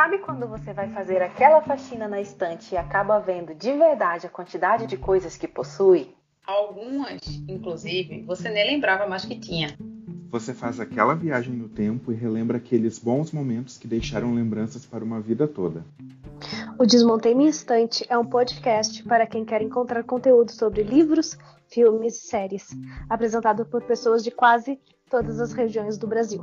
Sabe quando você vai fazer aquela faxina na estante e acaba vendo de verdade a quantidade de coisas que possui? Algumas, inclusive, você nem lembrava mais que tinha. Você faz aquela viagem no tempo e relembra aqueles bons momentos que deixaram lembranças para uma vida toda. O Desmontei Minha Estante é um podcast para quem quer encontrar conteúdo sobre livros, filmes e séries, apresentado por pessoas de quase todas as regiões do Brasil.